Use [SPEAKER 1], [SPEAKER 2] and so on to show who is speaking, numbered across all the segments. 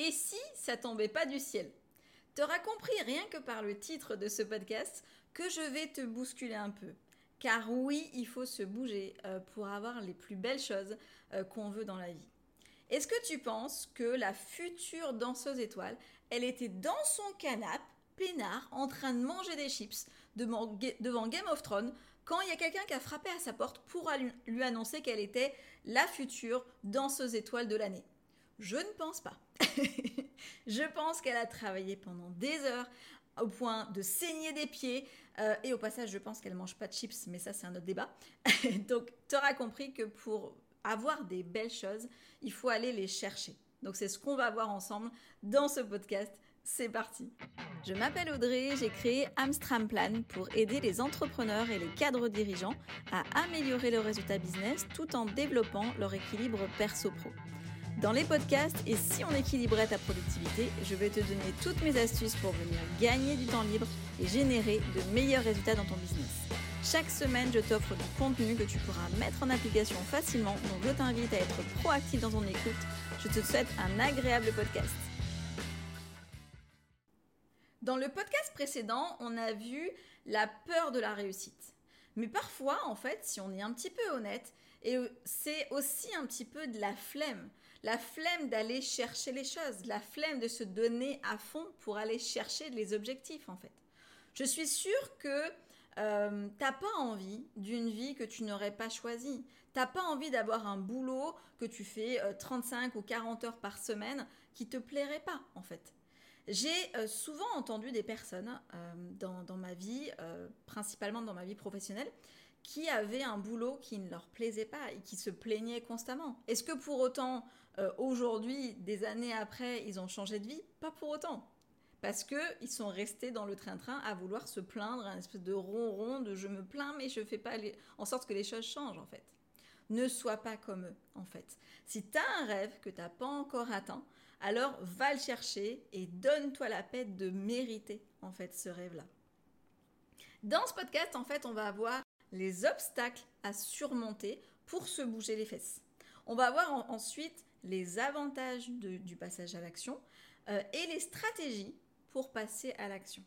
[SPEAKER 1] Et si ça tombait pas du ciel? T'auras compris rien que par le titre de ce podcast que je vais te bousculer un peu. Car oui, il faut se bouger euh, pour avoir les plus belles choses euh, qu'on veut dans la vie. Est-ce que tu penses que la future danseuse étoile, elle était dans son canapé, peinard, en train de manger des chips devant, Game of Thrones, quand il y a quelqu'un qui a frappé à sa porte pour lui annoncer qu'elle était la future danseuse étoile de l'année? Je ne pense pas. je pense qu'elle a travaillé pendant des heures au point de saigner des pieds. Euh, et au passage, je pense qu'elle mange pas de chips, mais ça, c'est un autre débat. Donc, tu auras compris que pour avoir des belles choses, il faut aller les chercher. Donc, c'est ce qu'on va voir ensemble dans ce podcast. C'est parti. Je m'appelle Audrey, j'ai créé Amstram Plan pour aider les entrepreneurs et les cadres dirigeants à améliorer leurs résultats business tout en développant leur équilibre perso-pro. Dans les podcasts et si on équilibrait ta productivité, je vais te donner toutes mes astuces pour venir gagner du temps libre et générer de meilleurs résultats dans ton business. Chaque semaine, je t'offre du contenu que tu pourras mettre en application facilement, donc je t'invite à être proactif dans ton écoute. Je te souhaite un agréable podcast. Dans le podcast précédent, on a vu la peur de la réussite. Mais parfois, en fait, si on est un petit peu honnête, c'est aussi un petit peu de la flemme la flemme d'aller chercher les choses, la flemme de se donner à fond pour aller chercher les objectifs en fait. Je suis sûre que euh, t'as pas envie d'une vie que tu n'aurais pas choisie. T'as pas envie d'avoir un boulot que tu fais 35 euh, ou 40 heures par semaine qui te plairait pas en fait. J'ai euh, souvent entendu des personnes dans, dans, ma vie, principalement dans ma vie professionnelle, qui avaient un boulot qui ne leur plaisait pas et qui se plaignaient constamment. Est-ce que pour autant euh, aujourd'hui, des années après, ils ont changé de vie Pas pour autant. Parce qu'ils sont restés dans le train-train à vouloir se plaindre, un espèce de ronron de je me plains, mais je fais pas en sorte que les choses changent, en fait. Ne sois pas comme eux, en fait. Si tu as un rêve que tu n'as pas encore atteint, alors va le chercher et donne-toi la peine de mériter, en fait, ce rêve-là. Dans ce podcast, en fait, on va avoir les obstacles à surmonter pour se bouger les fesses. On va voir ensuite les avantages du passage à l'action euh, et les stratégies pour passer à l'action.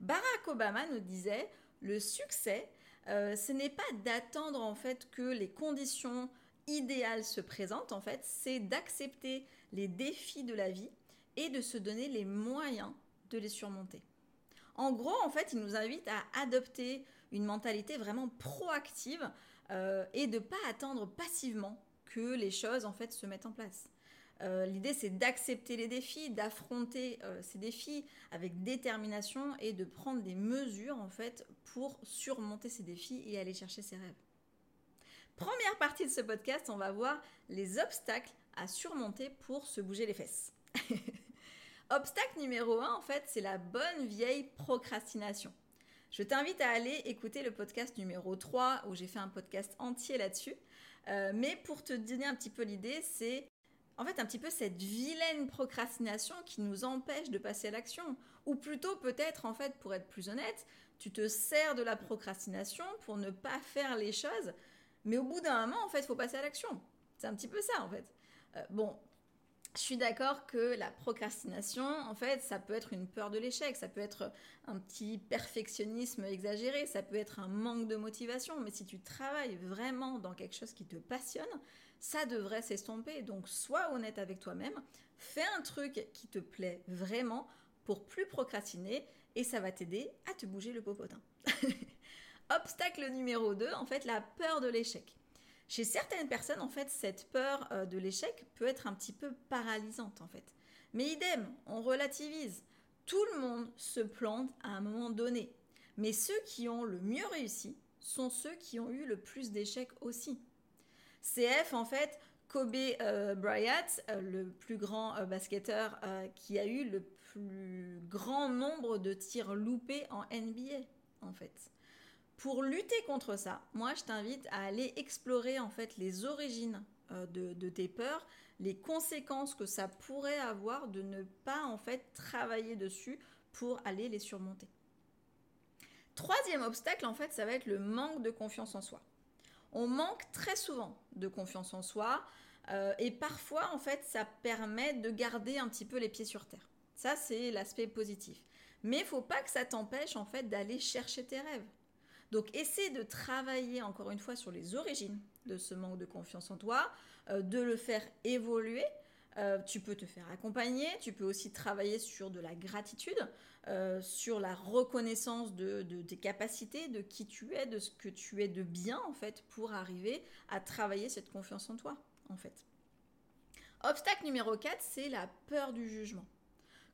[SPEAKER 1] Barack Obama nous disait le succès, euh, ce n'est pas d'attendre en fait que les conditions idéales se présentent en fait, c'est d'accepter les défis de la vie et de se donner les moyens de les surmonter. En gros, en fait, il nous invite à adopter une mentalité vraiment proactive euh, et de ne pas attendre passivement que les choses en fait se mettent en place. Euh, l'idée c'est d'accepter les défis, d'affronter euh, ces défis avec détermination et de prendre des mesures en fait pour surmonter ces défis et aller chercher ses rêves. Première partie de ce podcast, on va voir les obstacles à surmonter pour se bouger les fesses. Obstacle numéro 1 en fait, c'est la bonne vieille procrastination. Je t'invite à aller écouter le podcast numéro 3 où j'ai fait un podcast entier là-dessus. Euh, mais pour te donner un petit peu l'idée, c'est en fait un petit peu cette vilaine procrastination qui nous empêche de passer à l'action. Ou plutôt peut-être en fait, pour être plus honnête, tu te sers de la procrastination pour ne pas faire les choses, mais au bout d'un moment en fait, il faut passer à l'action. C'est un petit peu ça en fait. Euh, bon, je suis d'accord que la procrastination, en fait, ça peut être une peur de l'échec, ça peut être un petit perfectionnisme exagéré, ça peut être un manque de motivation, mais si tu travailles vraiment dans quelque chose qui te passionne, ça devrait s'estomper. Donc, sois honnête avec toi-même, fais un truc qui te plaît vraiment pour plus procrastiner et ça va t'aider à te bouger le popotin. Obstacle numéro 2, en fait, la peur de l'échec. Chez certaines personnes, en fait, cette peur euh, de l'échec peut être un petit peu paralysante, en fait. Mais idem, on relativise. Tout le monde se plante à un moment donné. Mais ceux qui ont le mieux réussi sont ceux qui ont eu le plus d'échecs aussi. CF, en fait, Kobe euh, Bryant, euh, le plus grand basketteur qui a eu le plus grand nombre de tirs loupés en NBA, en fait. Pour lutter contre ça, moi je t'invite à aller explorer en fait les origines euh, de, tes peurs, les conséquences que ça pourrait avoir de ne pas en fait travailler dessus pour aller les surmonter. Troisième obstacle en fait, ça va être le manque de confiance en soi. On manque très souvent de confiance en soi. Euh, et parfois, en fait, ça permet de garder un petit peu les pieds sur terre. Ça, c'est l'aspect positif. Mais il faut pas que ça t'empêche, en fait, d'aller chercher tes rêves. Donc, essaie de travailler, encore une fois, sur les origines de ce manque de confiance en toi, euh, de le faire évoluer. Euh, tu peux te faire accompagner, tu peux aussi travailler sur de la gratitude, sur la reconnaissance de, de, tes capacités, de qui tu es, de ce que tu es de bien en fait, pour arriver à travailler cette confiance en toi en fait. Obstacle numéro 4, c'est la peur du jugement.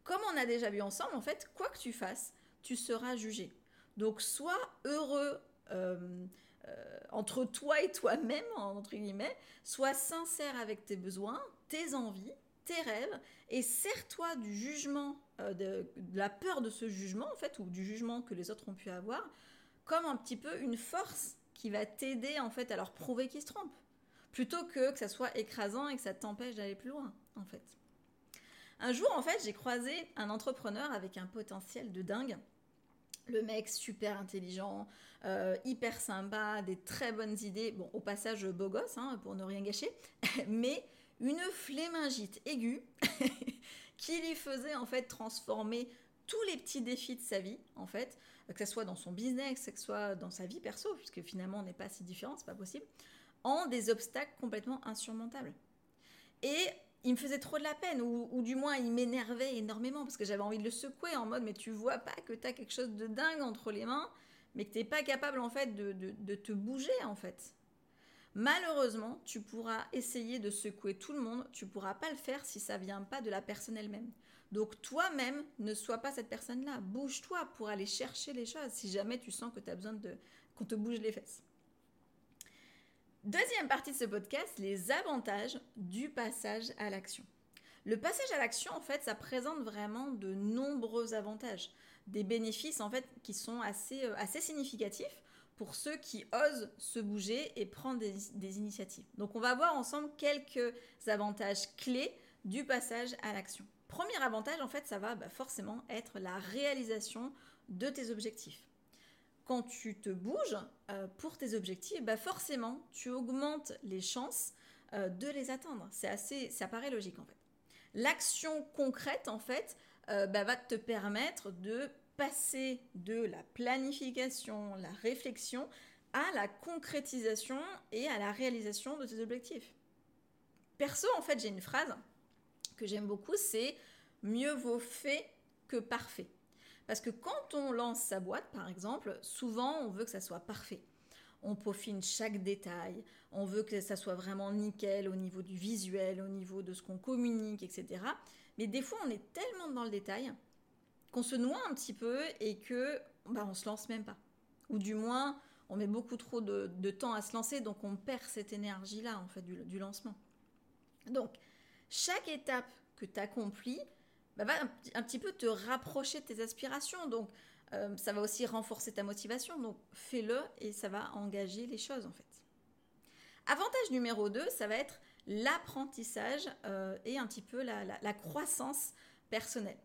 [SPEAKER 1] Comme on a déjà vu ensemble, en fait, quoi que tu fasses, tu seras jugé. Donc sois heureux euh, euh, entre toi et toi-même, entre guillemets, sois sincère avec tes besoins, tes envies, tes rêves, et sers-toi du jugement, euh, de, de, la peur de ce jugement, en fait, ou du jugement que les autres ont pu avoir, comme un petit peu une force qui va t'aider, en fait, à leur prouver qu'ils se trompent plutôt que que ça soit écrasant et que ça t'empêche d'aller plus loin, en fait. Un jour, en fait, j'ai croisé un entrepreneur avec un potentiel de dingue. Le mec super intelligent, euh, hyper sympa, des très bonnes idées. Bon, au passage, beau gosse, hein, pour ne rien gâcher, mais une flémingite aiguë qui lui faisait en fait transformer tous les petits défis de sa vie, en fait, que ce soit dans son business, que ce soit dans sa vie perso, puisque finalement on n'est pas si différent, c'est pas possible, en des obstacles complètement insurmontables. Et il me faisait trop de la peine, ou, du moins il m'énervait énormément, parce que j'avais envie de le secouer en mode, mais tu vois pas que tu as quelque chose de dingue entre les mains, mais que tu n'es pas capable en fait de, de, te bouger en fait. Malheureusement, tu pourras essayer de secouer tout le monde, tu pourras pas le faire si ça vient pas de la personne elle-même. Donc toi-même, ne sois pas cette personne-là. Bouge-toi pour aller chercher les choses si jamais tu sens que tu as besoin de qu'on te bouge les fesses. Deuxième partie de ce podcast, les avantages du passage à l'action. Le passage à l'action, en fait, ça présente vraiment de nombreux avantages, des bénéfices en fait qui sont assez, euh, significatifs pour ceux qui osent se bouger et prendre des, initiatives. Donc on va voir ensemble quelques avantages clés du passage à l'action. Premier avantage, en fait, ça va bah, forcément être la réalisation de tes objectifs quand tu te bouges euh, pour tes objectifs, bah forcément, tu augmentes les chances euh, de les atteindre. C'est assez, ça paraît logique en fait. L'action concrète, en fait, euh, bah, va te permettre de passer de la planification, la réflexion, à la concrétisation et à la réalisation de tes objectifs. Perso, en fait, j'ai une phrase que j'aime beaucoup, c'est mieux vaut fait que parfait. Parce que quand on lance sa boîte, par exemple, souvent on veut que ça soit parfait. On peaufine chaque détail, on veut que ça soit vraiment nickel au niveau du visuel, au niveau de ce qu'on communique, etc. Mais des fois, on est tellement dans le détail qu'on se noie un petit peu et que bah, on se lance même pas. Ou du moins, on met beaucoup trop de, temps à se lancer, donc on perd cette énergie-là, en fait, du, du lancement. Donc, chaque étape que tu accomplis, bah, va un, petit peu te rapprocher de tes aspirations. Donc, euh, ça va aussi renforcer ta motivation. Donc, fais-le et ça va engager les choses en fait. Avantage numéro 2, ça va être l'apprentissage euh, et un petit peu la, croissance personnelle.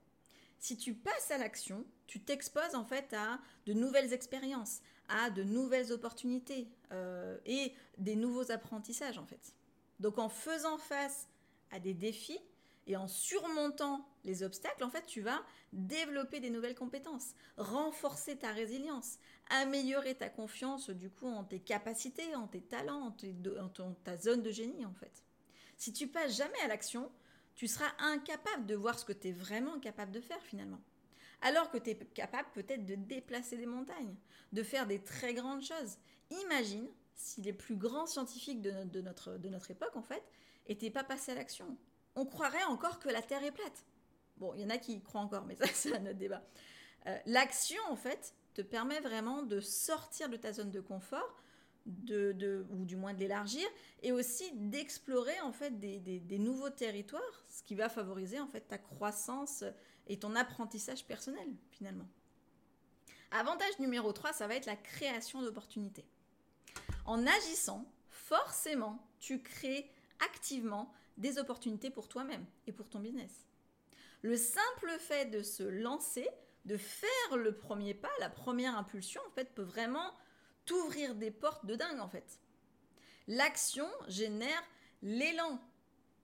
[SPEAKER 1] Si tu passes à l'action, tu t'exposes en fait à de nouvelles expériences, à de nouvelles opportunités euh, et des nouveaux apprentissages en fait. Donc en faisant face à des défis, et en surmontant les obstacles, en fait, tu vas développer des nouvelles compétences, renforcer ta résilience, améliorer ta confiance du coup en tes capacités, en tes talents, en, ta zone de génie en fait. Si tu passes jamais à l'action, tu seras incapable de voir ce que tu es vraiment capable de faire finalement. Alors que tu es capable peut-être de déplacer des montagnes, de faire des très grandes choses. Imagine si les plus grands scientifiques de, notre, de notre époque en fait n'étaient pas passés à l'action on croirait encore que la Terre est plate. Bon, il y en a qui y croient encore, mais ça, c'est un autre débat. Euh, l'action, en fait, te permet vraiment de sortir de ta zone de confort, de, ou du moins de l'élargir, et aussi d'explorer, en fait, des, nouveaux territoires, ce qui va favoriser, en fait, ta croissance et ton apprentissage personnel, finalement. Avantage numéro 3, ça va être la création d'opportunités. En agissant, forcément, tu crées activement des opportunités pour toi-même et pour ton business. Le simple fait de se lancer, de faire le premier pas, la première impulsion, en fait, peut vraiment t'ouvrir des portes de dingue, en fait. L'action génère l'élan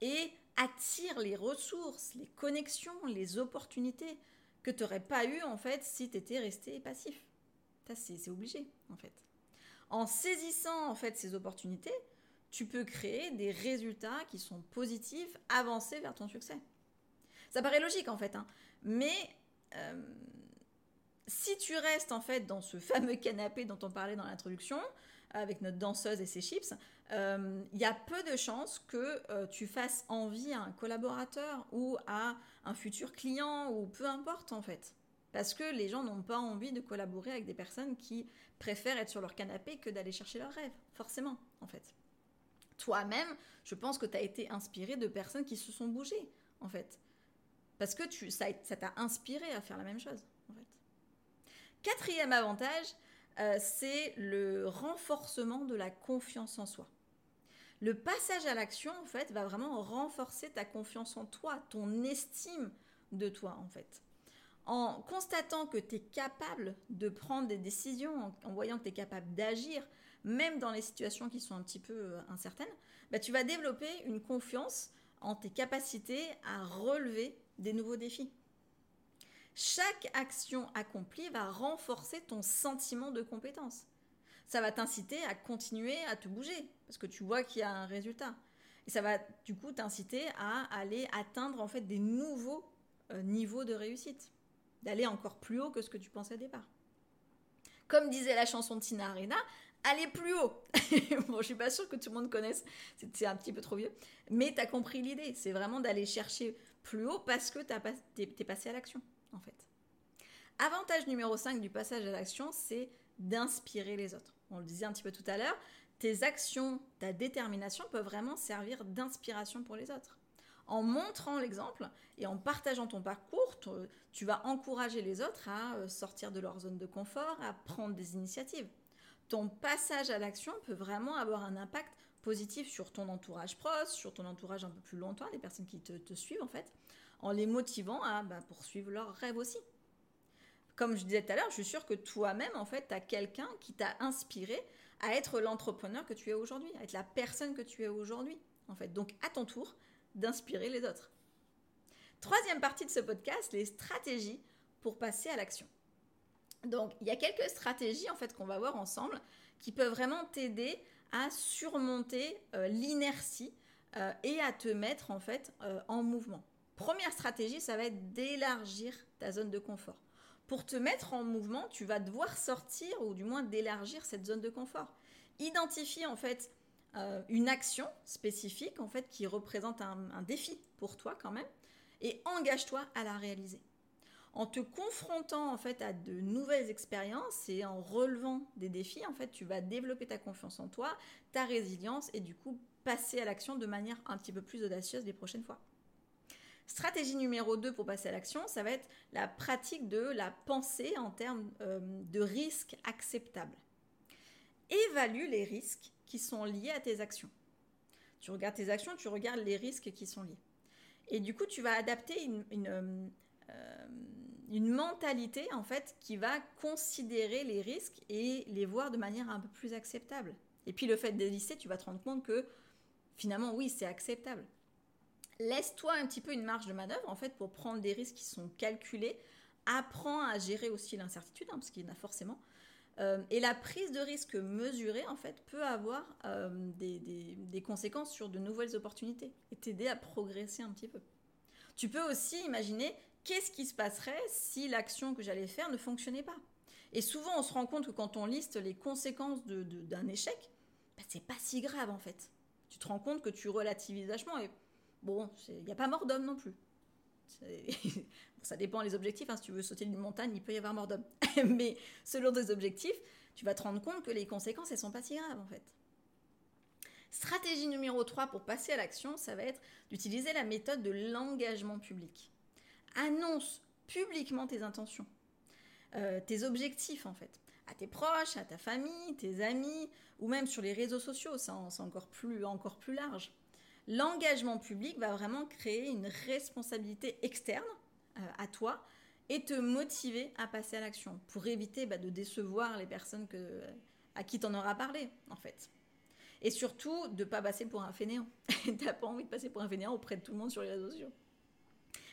[SPEAKER 1] et attire les ressources, les connexions, les opportunités que tu n'aurais pas eues en fait si tu étais resté passif. Ça, c'est obligé en fait. En saisissant en fait ces opportunités, tu peux créer des résultats qui sont positifs, avancer vers ton succès. Ça paraît logique en fait, hein. mais euh, si tu restes en fait dans ce fameux canapé dont on parlait dans l'introduction, avec notre danseuse et ses chips, il euh, y a peu de chances que euh, tu fasses envie à un collaborateur ou à un futur client ou peu importe en fait. Parce que les gens n'ont pas envie de collaborer avec des personnes qui préfèrent être sur leur canapé que d'aller chercher leurs rêves, forcément en fait. Toi-même, je pense que tu as été inspiré de personnes qui se sont bougées en fait. Parce que ça t'a inspiré à faire la même chose en fait. Quatrième avantage, euh, c'est le renforcement de la confiance en soi. Le passage à l'action, en fait, va vraiment renforcer ta confiance en toi, ton estime de toi, en fait. En constatant que tu es capable de prendre des décisions, en, voyant que tu es capable d'agir, même dans les situations qui sont un petit peu euh, incertaines, bah, tu vas développer une confiance en tes capacités à relever des nouveaux défis. Chaque action accomplie va renforcer ton sentiment de compétence. Ça va t'inciter à continuer à te bouger parce que tu vois qu'il y a un résultat. Et ça va du coup t'inciter à aller atteindre en fait des nouveaux euh, niveaux de réussite, d'aller encore plus haut que ce que tu pensais au départ. Comme disait la chanson de Tina Arena, aller plus haut. bon, je suis pas sûre que tout le monde connaisse, c'est un petit peu trop vieux, mais tu as compris l'idée, c'est vraiment d'aller chercher plus haut parce que tu es passé à l'action en fait. Avantage numéro 5 du passage à l'action, c'est d'inspirer les autres. On le disait un petit peu tout à l'heure, tes actions, ta détermination peuvent vraiment servir d'inspiration pour les autres. En montrant l'exemple et en partageant ton parcours, tu vas encourager les autres à euh, sortir de leur zone de confort, à prendre des initiatives. Ton passage à l'action peut vraiment avoir un impact positif sur ton entourage proche, sur ton entourage un peu plus lointain, les personnes qui te suivent en fait, en les motivant à bah, poursuivre leurs rêves aussi. Comme je disais tout à l'heure, je suis sûre que toi-même, en fait, tu as quelqu'un qui t'a inspiré à être l'entrepreneur que tu es aujourd'hui, à être la personne que tu es aujourd'hui, en fait. Donc, à ton tour, d'inspirer les autres. Troisième partie de ce podcast, les stratégies pour passer à l'action. Donc, il y a quelques stratégies, en fait, qu'on va voir ensemble qui peuvent vraiment t'aider à surmonter euh, l'inertie euh, et à te mettre, en fait, euh, en mouvement. Première stratégie, ça va être d'élargir ta zone de confort. Pour te mettre en mouvement, tu vas devoir sortir ou du moins d'élargir cette zone de confort. Identifie en fait une action spécifique en fait qui représente un défi pour toi quand même et engage-toi à la réaliser. En te confrontant en fait à de nouvelles expériences et en relevant des défis, en fait, tu vas développer ta confiance en toi, ta résilience et du coup passer à l'action de manière un petit peu plus audacieuse les prochaines fois. Stratégie numéro 2 pour passer à l'action, ça va être la pratique de la pensée en termes euh, de risques acceptables. Évalue les risques qui sont liés à tes actions. Tu regardes tes actions, tu regardes les risques qui sont liés. Et du coup, tu vas adapter une, une, euh, une mentalité en fait qui va considérer les risques et les voir de manière un peu plus acceptable. Et puis le fait de lister, tu vas te rendre compte que finalement, oui, c'est acceptable laisse-toi un petit peu une marge de manœuvre en fait pour prendre des risques qui sont calculés. Apprends à gérer aussi l'incertitude, hein, parce qu'il y en a forcément. Euh, et la prise de risque mesurée, en fait, peut avoir euh, des, conséquences sur de nouvelles opportunités et t'aider à progresser un petit peu. Tu peux aussi imaginer qu'est-ce qui se passerait si l'action que j'allais faire ne fonctionnait pas? Et souvent, on se rend compte que quand on liste les conséquences d'un échec, bah, c'est pas si grave en fait. Tu te rends compte que tu relativises vachement et Bon, il n'y a pas mort d'homme non plus. ça dépend des objectifs. Hein. Si tu veux sauter d'une montagne, il peut y avoir mort d'homme. Mais selon tes objectifs, tu vas te rendre compte que les conséquences, elles sont pas si graves en fait. Stratégie numéro 3 pour passer à l'action, ça va être d'utiliser la méthode de l'engagement public. Annonce publiquement tes intentions, euh, tes objectifs en fait, à tes proches, à ta famille, tes amis, ou même sur les réseaux sociaux, c'est encore plus, encore plus large. L'engagement public va vraiment créer une responsabilité externe euh, à toi et te motiver à passer à l'action pour éviter bah, de décevoir les personnes à qui tu en auras parlé en fait. Et surtout, de pas passer pour un fainéant. T'as pas envie de passer pour un fainéant auprès de tout le monde sur les réseaux sociaux.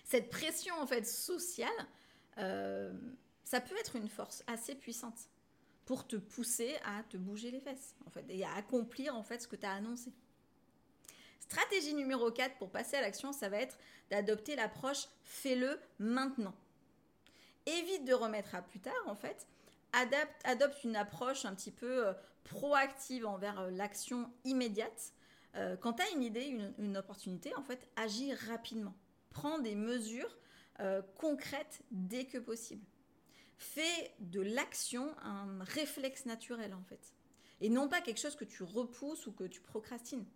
[SPEAKER 1] Cette pression en fait sociale, euh, ça peut être une force assez puissante pour te pousser à te bouger les fesses en fait et à accomplir en fait ce que tu as annoncé. Stratégie numéro 4 pour passer à l'action, ça va être d'adopter l'approche fais-le maintenant. Évite de remettre à plus tard en fait. adopte une approche un petit peu euh, proactive envers euh, l'action immédiate. quand tu as une idée, une, une, opportunité, en fait, agis rapidement prends des mesures euh, concrètes dès que possible. Fais de l'action un réflexe naturel en fait. Et non pas quelque chose que tu repousses ou que tu procrastines.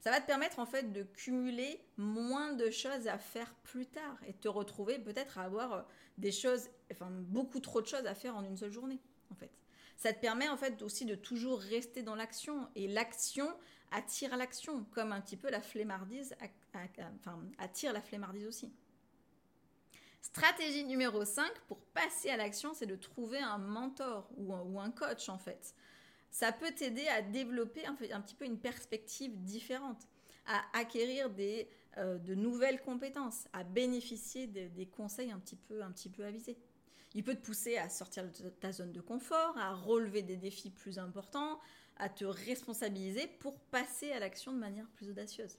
[SPEAKER 1] Ça va te permettre en fait de cumuler moins de choses à faire plus tard et te retrouver peut-être à avoir euh, des choses, enfin beaucoup trop de choses à faire en une seule journée en fait. Ça te permet en fait aussi de toujours rester dans l'action et l'action attire l'action, comme un petit peu la flemmardise attire la flemmardise aussi. Stratégie numéro 5 pour passer à l'action, c'est de trouver un mentor ou un, coach en fait. Ça peut t'aider à développer un, petit peu une perspective différente, à acquérir des, euh, de nouvelles compétences, à bénéficier des conseils un petit peu, un petit peu avisés. Il peut te pousser à sortir de ta zone de confort, à relever des défis plus importants, à te responsabiliser pour passer à l'action de manière plus audacieuse.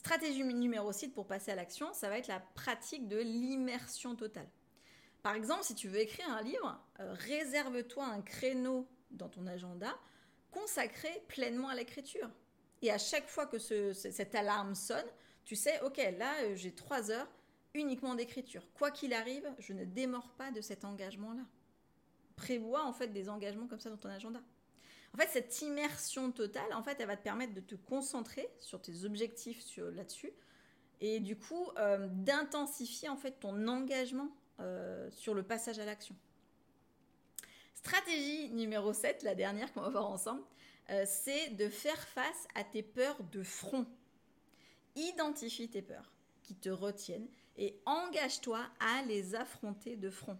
[SPEAKER 1] Stratégie numéro 6 pour passer à l'action, ça va être la pratique de l'immersion totale. Par exemple, si tu veux écrire un livre, euh, réserve-toi un créneau dans ton agenda consacré pleinement à l'écriture. Et à chaque fois que cette alarme sonne, tu sais, ok, là euh, j'ai trois heures uniquement d'écriture. Quoi qu'il arrive, je ne démords pas de cet engagement-là. Prévois en fait des engagements comme ça dans ton agenda. En fait, cette immersion totale, en fait, elle va te permettre de te concentrer sur tes objectifs là-dessus et du coup euh, d'intensifier en fait ton engagement euh, sur le passage à l'action. Stratégie numéro 7, la dernière qu'on va voir ensemble, euh, c'est de faire face à tes peurs de front. Identifie tes peurs qui te retiennent et engage-toi à les affronter de front.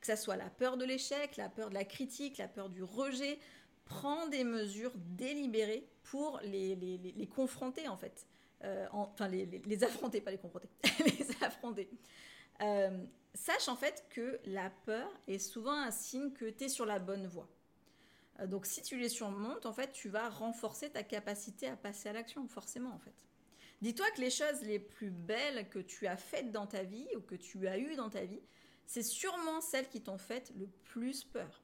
[SPEAKER 1] Que ce soit la peur de l'échec, la peur de la critique, la peur du rejet, prends des mesures délibérées pour les, les, confronter en fait. Euh, enfin, les, les, affronter, pas les confronter, les affronter. Euh, sache en fait que la peur est souvent un signe que tu es sur la bonne voie. Euh, donc si tu les surmontes, en fait, tu vas renforcer ta capacité à passer à l'action, forcément en fait. Dis-toi que les choses les plus belles que tu as faites dans ta vie ou que tu as eues dans ta vie, c'est sûrement celles qui t'ont fait le plus peur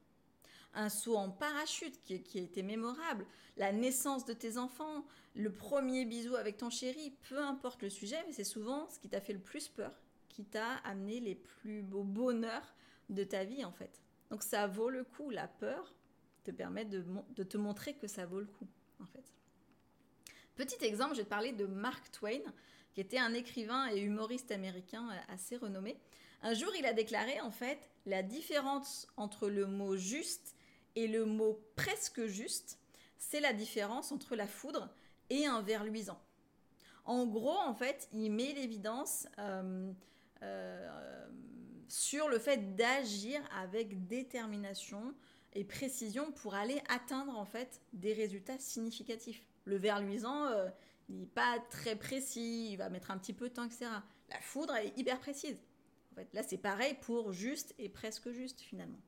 [SPEAKER 1] un saut en parachute qui, a été mémorable, la naissance de tes enfants, le premier bisou avec ton chéri, peu importe le sujet, mais c'est souvent ce qui t'a fait le plus peur, qui t'a amené les plus beaux bonheurs de ta vie en fait. Donc ça vaut le coup, la peur te permet de, te montrer que ça vaut le coup en fait. Petit exemple, je vais te parler de Mark Twain, qui était un écrivain et humoriste américain assez renommé. Un jour, il a déclaré en fait la différence entre le mot juste et le mot presque juste, c'est la différence entre la foudre et un verre luisant. En gros, en fait, il met l'évidence euh, euh, sur le fait d'agir avec détermination et précision pour aller atteindre en fait des résultats significatifs. Le verre luisant, euh, il n'est pas très précis, il va mettre un petit peu de temps, etc. La foudre, est hyper précise. En fait, là, c'est pareil pour juste et presque juste finalement.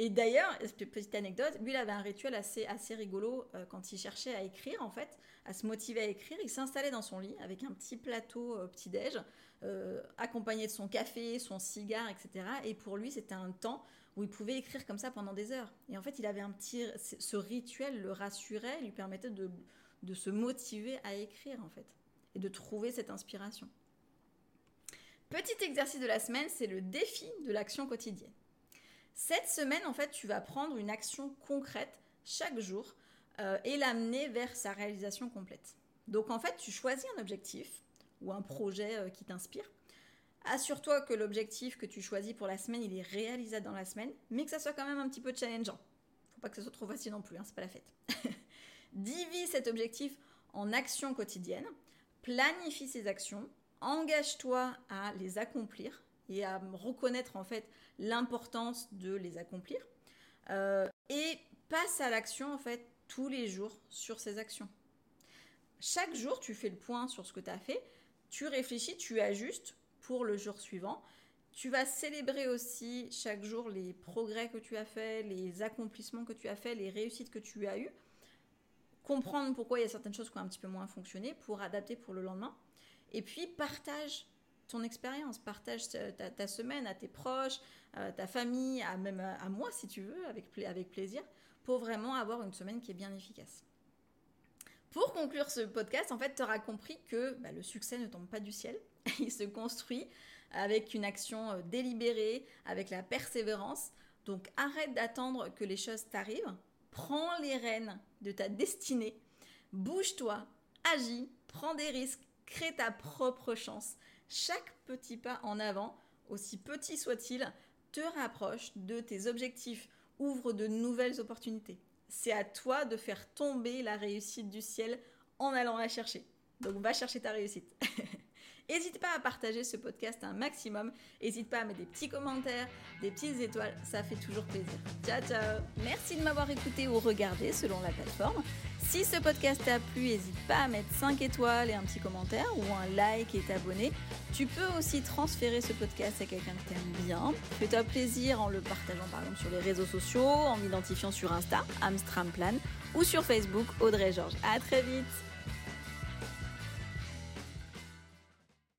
[SPEAKER 1] Et d'ailleurs, petite anecdote, lui, il avait un rituel assez, assez rigolo euh, quand il cherchait à écrire, en fait, à se motiver à écrire. Il s'installait dans son lit avec un petit plateau euh, petit-déj, euh, accompagné de son café, son cigare, etc. Et pour lui, c'était un temps où il pouvait écrire comme ça pendant des heures. Et en fait, il avait un petit. Ce rituel le rassurait, lui permettait de, de se motiver à écrire, en fait, et de trouver cette inspiration. Petit exercice de la semaine, c'est le défi de l'action quotidienne. Cette semaine, en fait, tu vas prendre une action concrète chaque jour euh, et l'amener vers sa réalisation complète. Donc, en fait, tu choisis un objectif ou un projet euh, qui t'inspire. Assure-toi que l'objectif que tu choisis pour la semaine, il est réalisable dans la semaine, mais que ça soit quand même un petit peu challengeant. Faut pas que ce soit trop facile non plus, hein, c'est pas la fête. Divise cet objectif en actions quotidiennes, planifie ces actions, engage-toi à les accomplir et à reconnaître en fait l'importance de les accomplir. Euh, et passe à l'action en fait tous les jours sur ces actions. Chaque jour, tu fais le point sur ce que tu as fait, tu réfléchis, tu ajustes pour le jour suivant. Tu vas célébrer aussi chaque jour les progrès que tu as faits, les accomplissements que tu as faits, les réussites que tu as eues. Comprendre pourquoi il y a certaines choses qui ont un petit peu moins fonctionné pour adapter pour le lendemain. Et puis partage ton expérience, partage ta, semaine à tes proches, à ta famille, à même à moi si tu veux, avec, avec plaisir, pour vraiment avoir une semaine qui est bien efficace. Pour conclure ce podcast, en fait, tu auras compris que bah, le succès ne tombe pas du ciel. Il se construit avec une action euh, délibérée, avec la persévérance. Donc arrête d'attendre que les choses t'arrivent. Prends les rênes de ta destinée. Bouge-toi, agis, prends des risques, crée ta propre chance. Chaque petit pas en avant, aussi petit soit-il, te rapproche de tes objectifs, ouvre de nouvelles opportunités. C'est à toi de faire tomber la réussite du ciel en allant la chercher. Donc va chercher ta réussite. N'hésite pas à partager ce podcast un maximum. N'hésite pas à mettre des petits commentaires, des petites étoiles. Ça fait toujours plaisir. Ciao, ciao. Merci de m'avoir écouté ou regardé selon la plateforme. Si ce podcast t'a plu, n'hésite pas à mettre 5 étoiles et un petit commentaire ou un like et t'abonner. Tu peux aussi transférer ce podcast à quelqu'un que t'aimes bien. Fais-toi plaisir en le partageant par exemple sur les réseaux sociaux, en m'identifiant sur Insta, Amstramplan, ou sur Facebook, Audrey Georges. À très vite